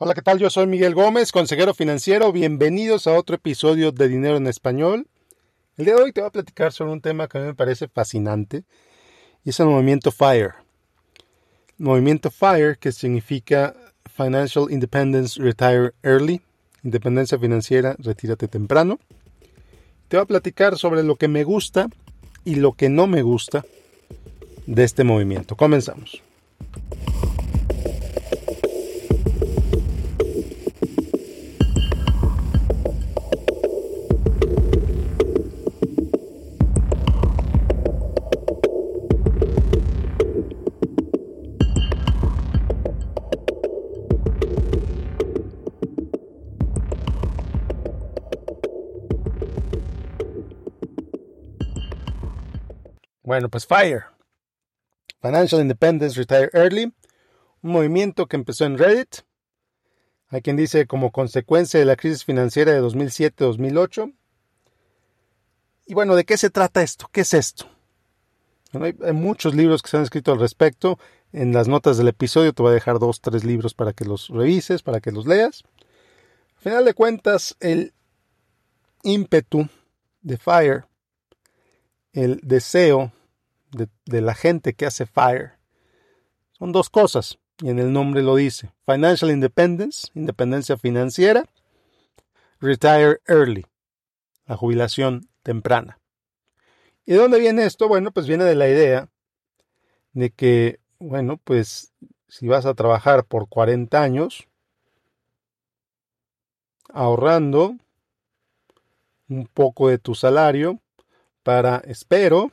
Hola, ¿qué tal? Yo soy Miguel Gómez, consejero financiero. Bienvenidos a otro episodio de Dinero en Español. El día de hoy te voy a platicar sobre un tema que a mí me parece fascinante y es el movimiento FIRE. Movimiento FIRE que significa Financial Independence Retire Early, independencia financiera, retírate temprano. Te voy a platicar sobre lo que me gusta y lo que no me gusta de este movimiento. Comenzamos. Bueno, pues FIRE. Financial Independence Retire Early. Un movimiento que empezó en Reddit. Hay quien dice como consecuencia de la crisis financiera de 2007-2008. Y bueno, ¿de qué se trata esto? ¿Qué es esto? hay, muchos libros que se han escrito al respecto. En las notas del episodio te voy a dejar dos, tres libros para que los revises, para que los leas. Al final de cuentas, el ímpetu de FIRE, el deseo de, la gente que hace FIRE son dos cosas, y en el nombre lo dice. Financial Independence, independencia financiera. Retire Early, la jubilación temprana. ¿Y de dónde viene esto? Bueno, pues viene de la idea de que, bueno, pues si vas a trabajar por 40 años, ahorrando un poco de tu salario para, espero,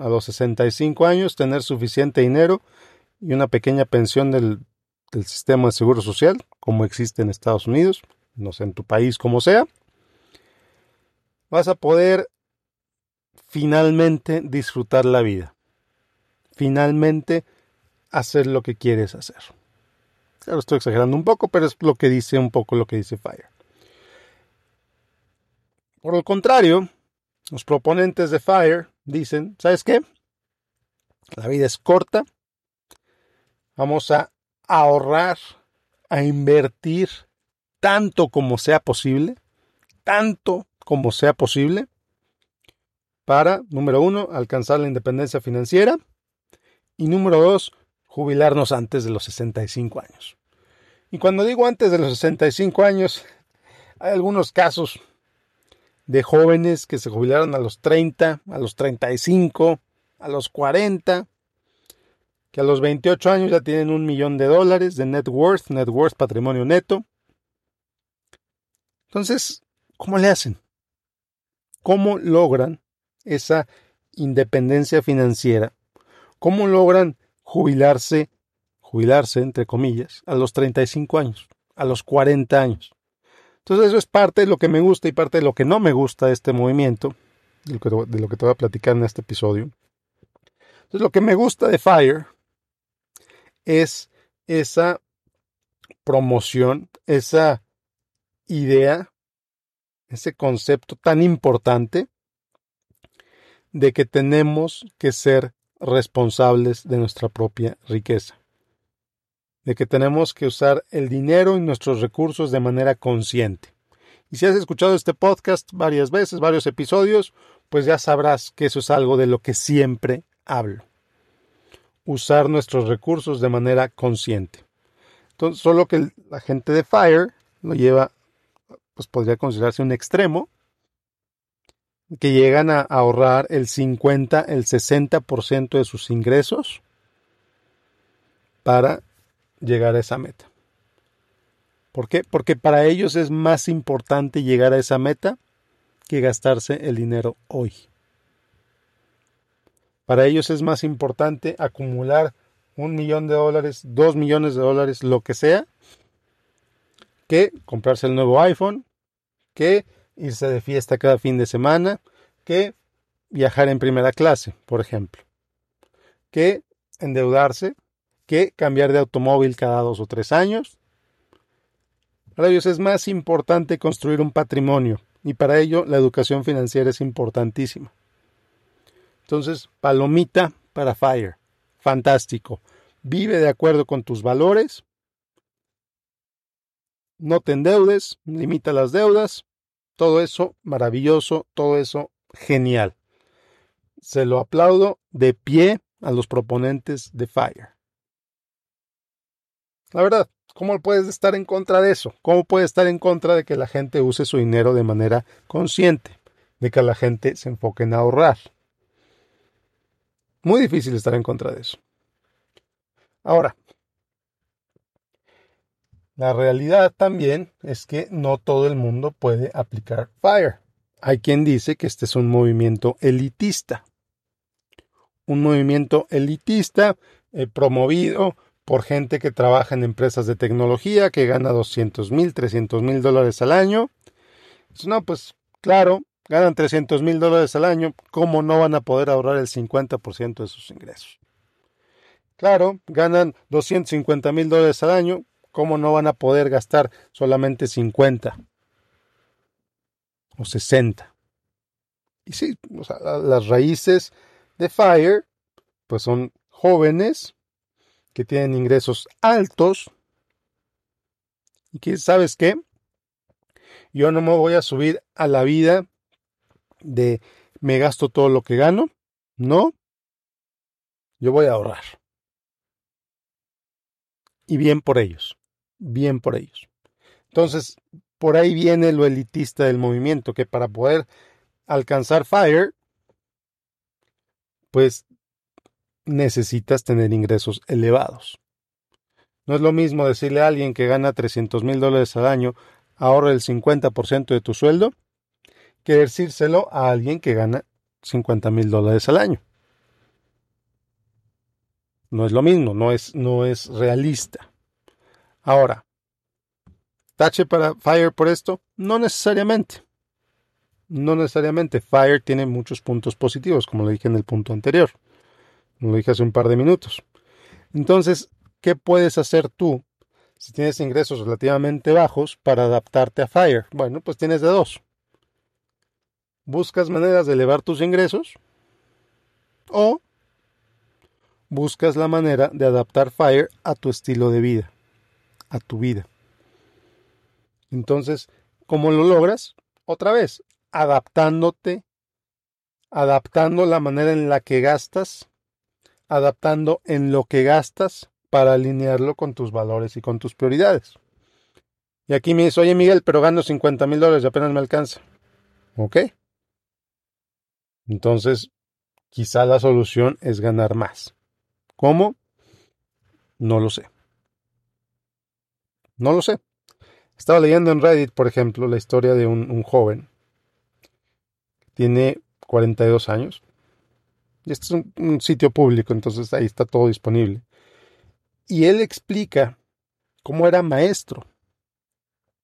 a los 65 años tener suficiente dinero y una pequeña pensión del, sistema de seguro social, como existe en Estados Unidos, no sé en tu país como sea, vas a poder finalmente disfrutar la vida, finalmente hacer lo que quieres hacer. Claro, estoy exagerando un poco, pero es lo que dice un poco lo que dice Fire. Por el contrario, los proponentes de Fire dicen, ¿sabes qué? La vida es corta. Vamos a ahorrar, a invertir tanto como sea posible, tanto como sea posible, para, número uno, alcanzar la independencia financiera y número dos, jubilarnos antes de los 65 años. Y cuando digo antes de los 65 años, hay algunos casos de jóvenes que se jubilaron a los 30, a los 35, a los 40, que a los 28 años ya tienen un millón de dólares de net worth, net worth patrimonio neto. Entonces, ¿cómo le hacen? ¿Cómo logran esa independencia financiera? ¿Cómo logran jubilarse, jubilarse entre comillas, a los 35 años, a los 40 años? Entonces eso es parte de lo que me gusta y parte de lo que no me gusta de este movimiento, de lo que, te voy a platicar en este episodio. Entonces lo que me gusta de Fire es esa promoción, esa idea, ese concepto tan importante de que tenemos que ser responsables de nuestra propia riqueza de que tenemos que usar el dinero y nuestros recursos de manera consciente. Y si has escuchado este podcast varias veces, varios episodios, pues ya sabrás que eso es algo de lo que siempre hablo. Usar nuestros recursos de manera consciente. Entonces, solo que la gente de FIRE lo lleva, pues podría considerarse un extremo, que llegan a ahorrar el 50, el 60% de sus ingresos para llegar a esa meta. ¿Por qué? Porque para ellos es más importante llegar a esa meta que gastarse el dinero hoy. Para ellos es más importante acumular un millón de dólares, dos millones de dólares, lo que sea, que comprarse el nuevo iPhone, que irse de fiesta cada fin de semana, que viajar en primera clase, por ejemplo, que endeudarse que cambiar de automóvil cada dos o tres años. Para ellos es más importante construir un patrimonio y para ello la educación financiera es importantísima. Entonces, palomita para Fire. Fantástico. Vive de acuerdo con tus valores. no te endeudes, limita las deudas, todo eso maravilloso, todo eso genial. Se lo aplaudo de pie a los proponentes de FIRE. La verdad, ¿cómo puedes estar en contra de eso? ¿Cómo puedes estar en contra de que la gente use su dinero de manera consciente? De que la gente se enfoque en ahorrar. Muy difícil estar en contra de eso. Ahora, la realidad también es que no todo el mundo puede aplicar FIRE. Hay quien dice que este es un movimiento elitista. Un movimiento elitista eh, promovido por gente que trabaja en empresas de tecnología, que gana 200 mil, 300 mil dólares al año. No, pues claro, ganan 300 mil dólares al año, ¿cómo no van a poder ahorrar el 50% de sus ingresos? Claro, ganan 250 mil dólares al año, ¿Cómo no van a poder gastar solamente 50 o 60? Y sí, las raíces de FIRE pues son jóvenes que tienen ingresos altos y que, ¿sabes qué? Yo no me voy a subir a la vida de me gasto todo lo que gano, no, yo voy a ahorrar. Y bien por ellos bien por ellos. Entonces, por ahí viene lo elitista del movimiento, que para poder alcanzar FIRE, pues necesitas tener ingresos elevados. No es lo mismo decirle a alguien que gana 300 mil dólares al año, ahorra el 50% de tu sueldo, que decírselo a alguien que gana 50 mil dólares al año. No es lo mismo, no es, no es realista. Ahora, ¿tache para Fire por esto? No necesariamente. No necesariamente. Fire tiene muchos puntos positivos, como lo dije en el punto anterior. Lo dije hace un par de minutos. Entonces, ¿qué puedes hacer tú si tienes ingresos relativamente bajos para adaptarte a Fire? Bueno, pues tienes de dos. Buscas maneras de elevar tus ingresos o buscas la manera de adaptar Fire a tu estilo de vida a tu vida. Entonces, ¿cómo lo logras? Otra vez, adaptándote, adaptando la manera en la que gastas, adaptando en lo que gastas para alinearlo con tus valores y con tus prioridades. Y aquí me dice, oye Miguel, pero gano 50 mil dólares y apenas me alcanza. ¿Ok? Entonces, quizá la solución es ganar más. ¿Cómo? No lo sé. No lo sé. Estaba leyendo en Reddit, por ejemplo, la historia de un, joven. Tiene 42 años. Este es un, sitio público, entonces ahí está todo disponible. Y él explica cómo era maestro,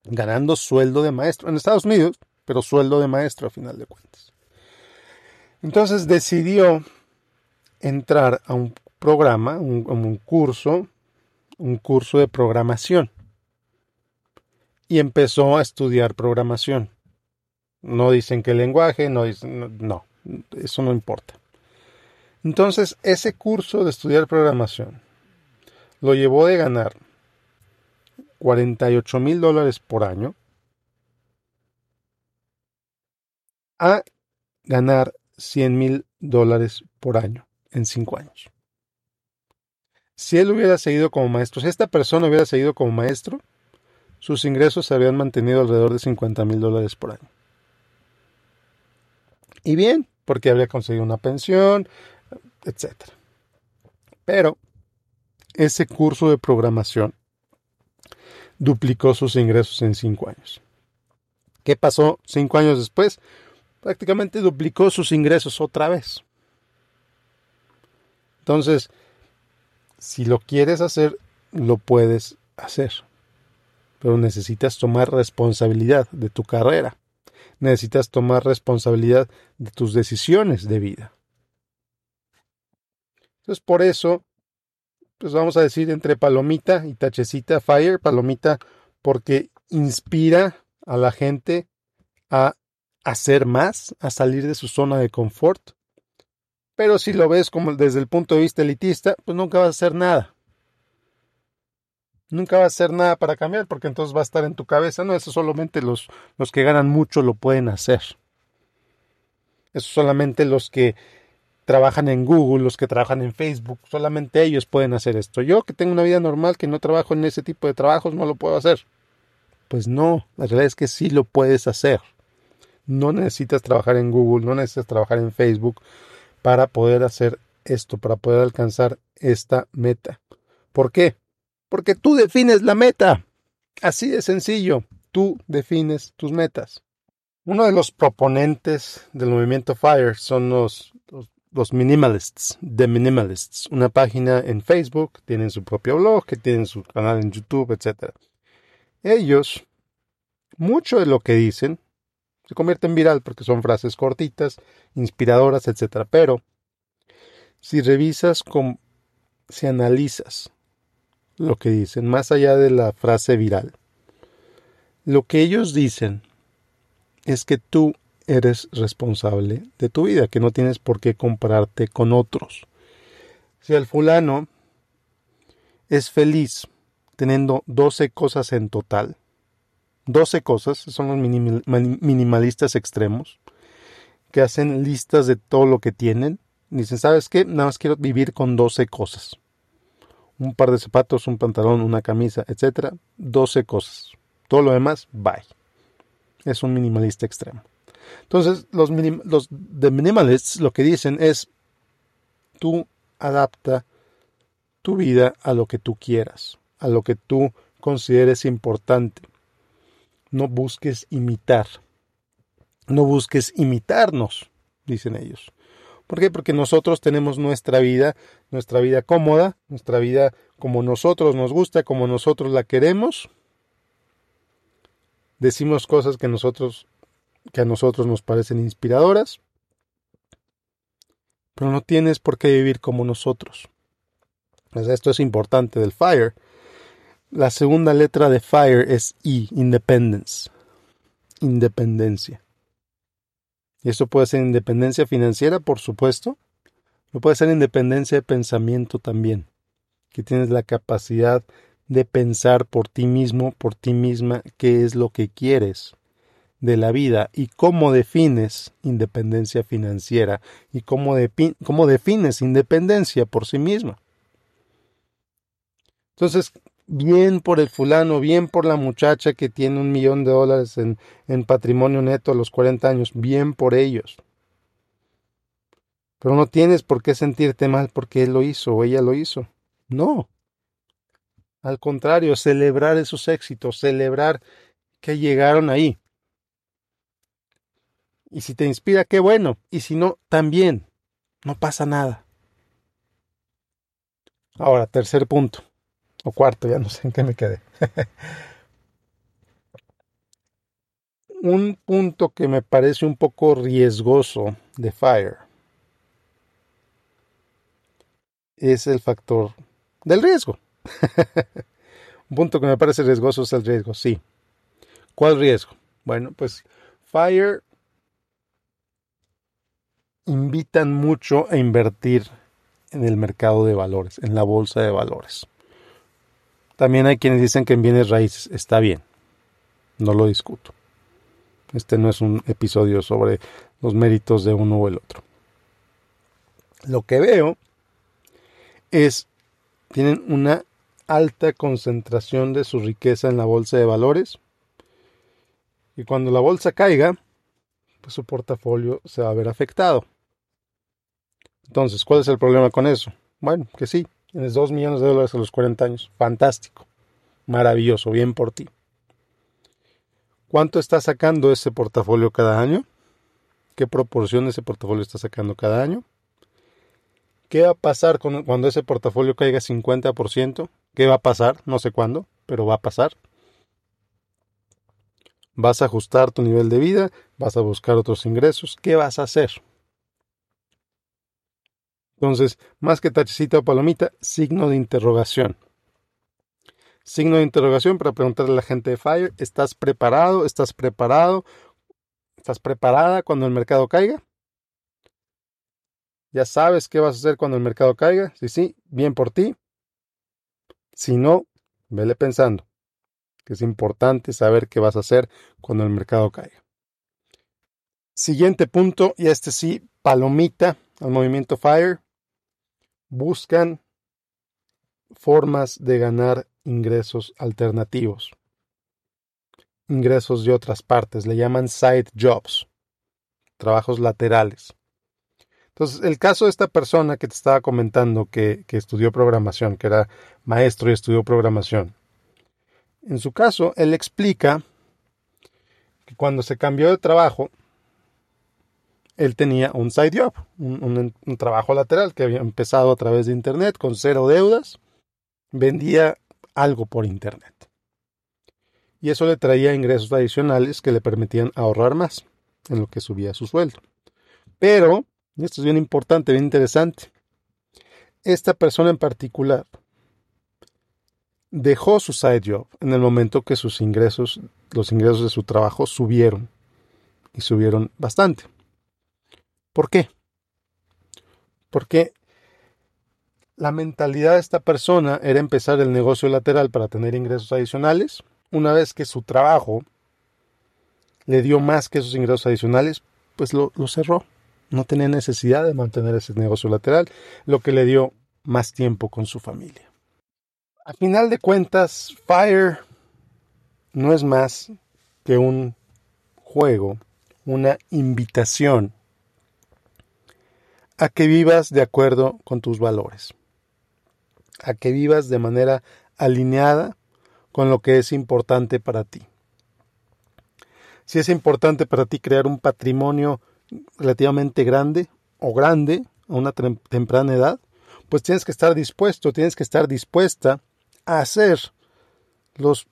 ganando sueldo de maestro en Estados Unidos, pero sueldo de maestro a final de cuentas. Entonces decidió entrar a un programa, un curso, un curso de programación y empezó a estudiar programación. No dicen qué lenguaje, no dicen, no, eso no importa. Entonces, ese curso de estudiar programación lo llevó de ganar 48 mil dólares por año a ganar 100 mil dólares por año en cinco años. Si él hubiera seguido como maestro, si esta persona hubiera seguido como maestro, sus ingresos se habían mantenido alrededor de 50 mil dólares por año. Y bien, porque había conseguido una pensión, etc. Pero ese curso de programación duplicó sus ingresos en cinco años. ¿Qué pasó cinco años después? Prácticamente duplicó sus ingresos otra vez. Entonces, si lo quieres hacer, lo puedes hacer pero necesitas tomar responsabilidad de tu carrera. Necesitas tomar responsabilidad de tus decisiones de vida. Entonces, por eso, pues vamos a decir entre palomita y tachecita, fire, palomita, porque inspira a la gente a hacer más, a salir de su zona de confort. Pero si lo ves como desde el punto de vista elitista, pues nunca vas a hacer nada. nunca va a hacer nada para cambiar porque entonces va a estar en tu cabeza. No, eso solamente los, los que ganan mucho lo pueden hacer. Eso solamente los que trabajan en Google, los que trabajan en Facebook, solamente ellos pueden hacer esto. Yo que tengo una vida normal, que no trabajo en ese tipo de trabajos, no lo puedo hacer. Pues no, la realidad es que sí lo puedes hacer. No necesitas trabajar en Google, no necesitas trabajar en Facebook para poder hacer esto, para poder alcanzar esta meta. ¿Por qué? Porque tú defines la meta. Así de sencillo, tú defines tus metas. Uno de los proponentes del movimiento FIRE son los, los, minimalists, The Minimalists, una página en Facebook, tienen su propio blog, que tienen su canal en YouTube, etc. Ellos, mucho de lo que dicen, se convierte en viral porque son frases cortitas, inspiradoras, etc. Pero, si revisas, con, si analizas lo que dicen, más allá de la frase viral, lo que ellos dicen es que tú eres responsable de tu vida, que no tienes por qué compararte con otros. Si el fulano es feliz teniendo 12 cosas en total, 12 cosas, son los minimalistas extremos, que hacen listas de todo lo que tienen, dicen, ¿sabes qué? Nada más quiero vivir con 12 cosas. Un par de zapatos, un pantalón, una camisa, etcétera, 12 cosas. Todo lo demás, bye es un minimalista extremo. Entonces, los, de minimalists lo que dicen es, tú adapta tu vida a lo que tú quieras, a lo que tú consideres importante. No busques imitar. No busques imitarnos, dicen ellos. ¿Por qué? Porque nosotros tenemos nuestra vida, nuestra vida cómoda, nuestra vida como nosotros nos gusta, como nosotros la queremos, decimos cosas que nosotros que a nosotros nos parecen inspiradoras, pero no tienes por qué vivir como nosotros. esto es importante del FIRE. La segunda letra de FIRE es I, independence, independencia. Y eso puede ser independencia financiera, por supuesto, pero puede ser independencia de pensamiento también, que tienes la capacidad de pensar por ti mismo, por ti misma, qué es lo que quieres de la vida y cómo defines independencia financiera y cómo, cómo defines independencia por sí misma. Entonces, bien por el fulano, bien por la muchacha que tiene un millón de dólares en, en patrimonio neto a los 40 años, bien por ellos. Pero no tienes por qué sentirte mal porque él lo hizo o ella lo hizo. No, al contrario, celebrar esos éxitos, celebrar que llegaron ahí. Y si te inspira, qué bueno. Y si no, también. No pasa nada. Ahora, tercer punto. O cuarto, ya no sé en qué me quedé. un punto que me parece un poco riesgoso de Fire es el factor del riesgo. Un punto que me parece riesgoso es el riesgo, sí. ¿Cuál riesgo? Bueno, pues Fire invitan mucho a invertir en el mercado de valores, en la bolsa de valores. También hay quienes dicen que en bienes raíces está bien. No lo discuto. Este no es un episodio sobre los méritos de uno o el otro. Lo que veo es tienen una alta concentración de su riqueza en la bolsa de valores. Y cuando la bolsa caiga, pues su portafolio se va a ver afectado. Entonces, ¿cuál es el problema con eso? Bueno, que sí, tienes 2 millones de dólares a los 40 años. Fantástico. Maravilloso, bien por ti. ¿Cuánto está sacando ese portafolio cada año? ¿Qué proporción de ese portafolio está sacando cada año? ¿Qué va a pasar cuando ese portafolio caiga 50%? ¿Qué va a pasar? No sé cuándo, pero va a pasar. Vas a ajustar tu nivel de vida, vas a buscar otros ingresos. ¿Qué vas a hacer? Entonces, más que tachecita o palomita, signo de interrogación. Signo de interrogación para preguntarle a la gente de Fire, ¿estás preparado? ¿Estás preparado? ¿Estás preparada cuando el mercado caiga? ¿Ya sabes qué vas a hacer cuando el mercado caiga? Sí, sí, bien por ti. Si no, Vele pensando que es importante saber qué vas a hacer cuando el mercado caiga. Siguiente punto, y este sí, palomita al movimiento FIRE. Buscan formas de ganar ingresos alternativos. Ingresos de otras partes, le llaman side jobs, trabajos laterales. Entonces, el caso de esta persona que te estaba comentando que, que estudió programación, que era maestro y estudió programación, en su caso, él explica que cuando se cambió de trabajo, él tenía un side job, un, trabajo lateral que había empezado a través de Internet con cero deudas, vendía algo por Internet. Y eso le traía ingresos adicionales que le permitían ahorrar más en lo que subía su sueldo. Pero, y esto es bien importante, bien interesante, esta persona en particular dejó su side job en el momento que sus ingresos, los ingresos de su trabajo subieron y subieron bastante. ¿Por qué? Porque la mentalidad de esta persona era empezar el negocio lateral para tener ingresos adicionales. Una vez que su trabajo le dio más que esos ingresos adicionales, pues lo, cerró. No tenía necesidad de mantener ese negocio lateral, lo que le dio más tiempo con su familia. A final de cuentas, Fire no es más que un juego, una invitación a que vivas de acuerdo con tus valores, a que vivas de manera alineada con lo que es importante para ti. Si es importante para ti crear un patrimonio relativamente grande o grande a una temprana edad, pues tienes que estar dispuesto, tienes que estar dispuesta hacer los,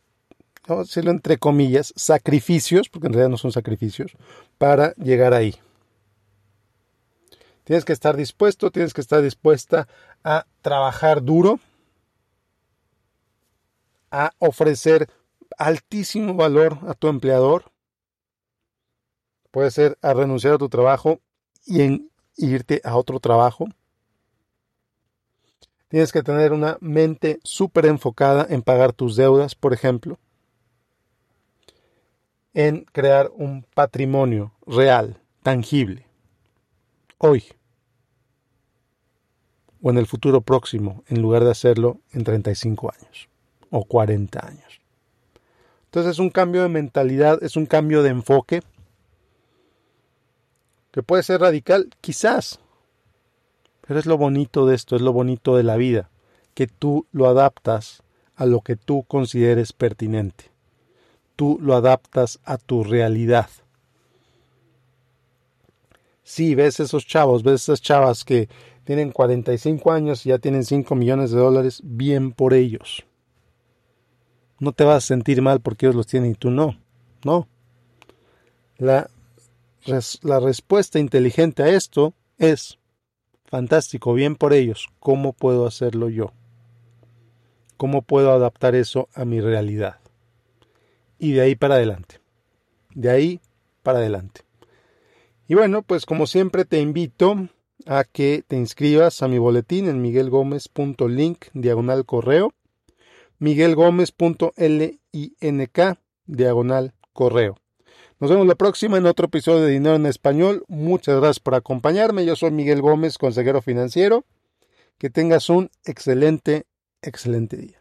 vamos a decirlo entre comillas, sacrificios, porque en realidad no son sacrificios, para llegar ahí. Tienes que estar dispuesto, tienes que estar dispuesta a trabajar duro, a ofrecer altísimo valor a tu empleador. Puede ser a renunciar a tu trabajo y en irte a otro trabajo. Tienes que tener una mente súper enfocada en pagar tus deudas, por ejemplo. En crear un patrimonio real, tangible. Hoy. O en el futuro próximo, en lugar de hacerlo en 35 años o 40 años. Entonces es un cambio de mentalidad, es un cambio de enfoque que puede ser radical, quizás, pero es lo bonito de esto, es lo bonito de la vida, que tú lo adaptas a lo que tú consideres pertinente. Tú lo adaptas a tu realidad. Sí, ves esos chavos, ves esas chavas que tienen 45 años y ya tienen 5 millones de dólares, bien por ellos. No te vas a sentir mal porque ellos los tienen y tú no. No. La, la respuesta inteligente a esto es Fantástico, bien por ellos. ¿Cómo puedo hacerlo yo? ¿Cómo puedo adaptar eso a mi realidad? Y de ahí para adelante. De ahí para adelante. Y bueno, pues como siempre te invito a que te inscribas a mi boletín en miguelgomez.link diagonal correo, miguelgomez.link diagonal correo. Nos vemos la próxima en otro episodio de Dinero en Español. Muchas gracias por acompañarme. Yo soy Miguel Gómez, consejero financiero. Que tengas un excelente, excelente día.